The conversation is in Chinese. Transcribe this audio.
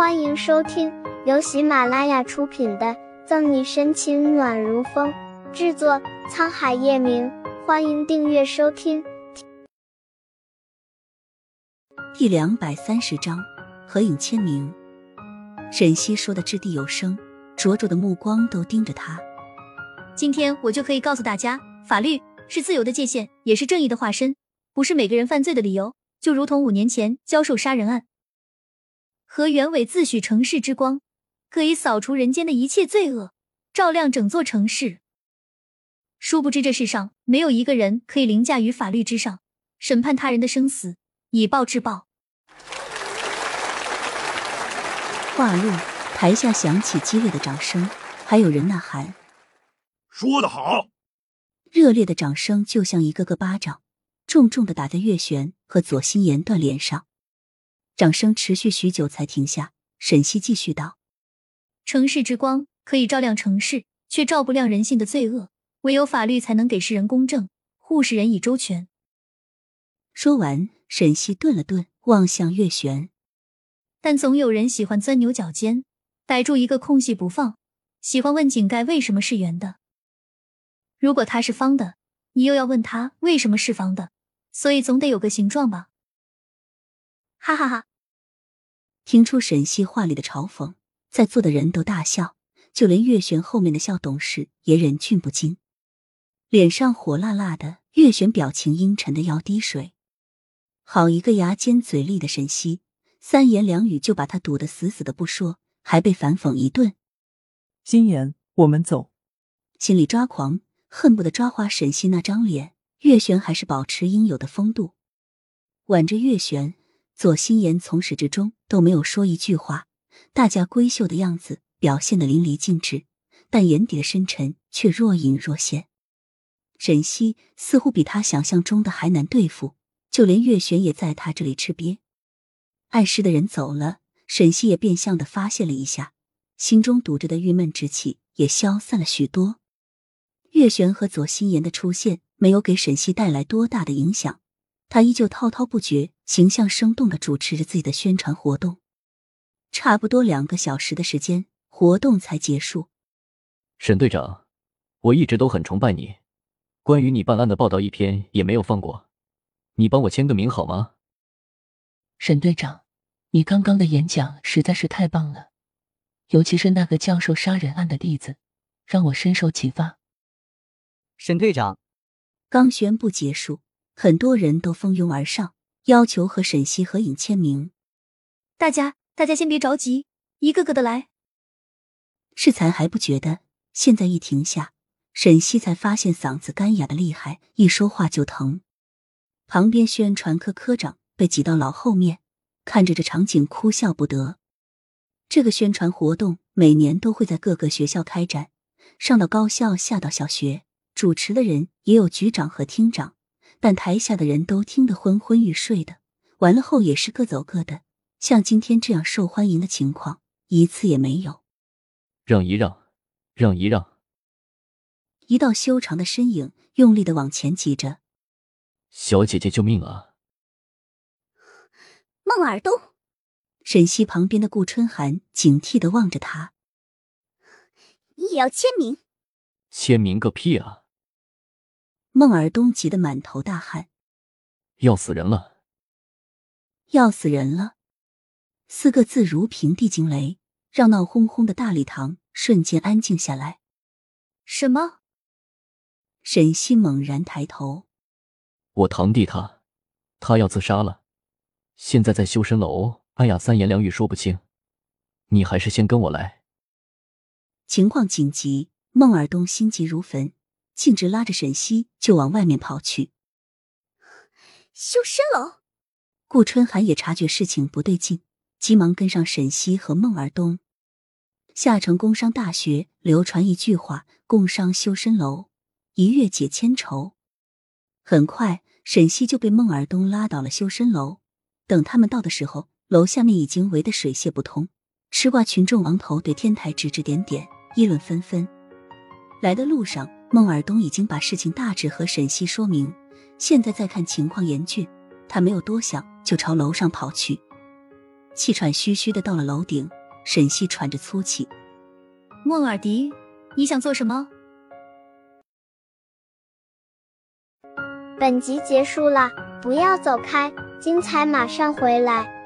欢迎收听由喜马拉雅出品的《赠你深情暖如风》，制作沧海夜明。欢迎订阅收听。第两百三十章，合影签名。沈西说的掷地有声，灼灼的目光都盯着他。今天我就可以告诉大家，法律是自由的界限，也是正义的化身，不是每个人犯罪的理由。就如同五年前教授杀人案。何元伟自诩城市之光，可以扫除人间的一切罪恶，照亮整座城市。殊不知这世上没有一个人可以凌驾于法律之上，审判他人的生死，以暴制暴。话落，台下响起激烈的掌声，还有人呐喊：“说得好！”热烈的掌声就像一个个巴掌，重重的打在月璇和左心言断脸上。掌声持续许久才停下。沈西继续道：“城市之光可以照亮城市，却照不亮人性的罪恶。唯有法律才能给世人公正，护世人以周全。”说完，沈西顿了顿，望向月璇。但总有人喜欢钻牛角尖，逮住一个空隙不放，喜欢问井盖为什么是圆的。如果它是方的，你又要问他为什么是方的，所以总得有个形状吧？哈哈哈。听出沈西话里的嘲讽，在座的人都大笑，就连月璇后面的校董事也忍俊不禁，脸上火辣辣的。月璇表情阴沉的要滴水，好一个牙尖嘴利的沈西，三言两语就把他堵得死死的不说，还被反讽一顿。心言，我们走。心里抓狂，恨不得抓花沈西那张脸。月璇还是保持应有的风度，挽着月璇。左心言从始至终都没有说一句话，大家闺秀的样子表现的淋漓尽致，但眼底的深沉却若隐若现。沈西似乎比他想象中的还难对付，就连月璇也在他这里吃瘪。碍事的人走了，沈西也变相的发泄了一下，心中堵着的郁闷之气也消散了许多。月璇和左心言的出现没有给沈西带来多大的影响。他依旧滔滔不绝、形象生动的主持着自己的宣传活动，差不多两个小时的时间，活动才结束。沈队长，我一直都很崇拜你，关于你办案的报道一篇也没有放过，你帮我签个名好吗？沈队长，你刚刚的演讲实在是太棒了，尤其是那个教授杀人案的例子，让我深受启发。沈队长，刚宣布结束。很多人都蜂拥而上，要求和沈西合影签名。大家，大家先别着急，一个个的来。适才还不觉得，现在一停下，沈西才发现嗓子干哑的厉害，一说话就疼。旁边宣传科科长被挤到老后面，看着这场景哭笑不得。这个宣传活动每年都会在各个学校开展，上到高校，下到小学，主持的人也有局长和厅长。但台下的人都听得昏昏欲睡的，完了后也是各走各的。像今天这样受欢迎的情况，一次也没有。让一让，让一让。一道修长的身影用力的往前挤着。小姐姐，救命啊！孟尔东，沈西旁边的顾春寒警惕的望着他。你也要签名？签名个屁啊！孟尔东急得满头大汗，要死人了！要死人了！四个字如平地惊雷，让闹哄哄的大礼堂瞬间安静下来。什么？沈西猛然抬头，我堂弟他，他要自杀了，现在在修身楼。哎呀，三言两语说不清，你还是先跟我来。情况紧急，孟尔东心急如焚。径直拉着沈西就往外面跑去。修身楼，顾春寒也察觉事情不对劲，急忙跟上沈西和孟尔东。夏城工商大学流传一句话：“共商修身楼，一月解千愁。”很快，沈西就被孟尔东拉到了修身楼。等他们到的时候，楼下面已经围得水泄不通，吃瓜群众昂头对天台指指点点，议论纷纷。来的路上。孟尔东已经把事情大致和沈西说明，现在再看情况严峻，他没有多想，就朝楼上跑去。气喘吁吁的到了楼顶。沈西喘着粗气：“孟尔迪，你想做什么？”本集结束了，不要走开，精彩马上回来。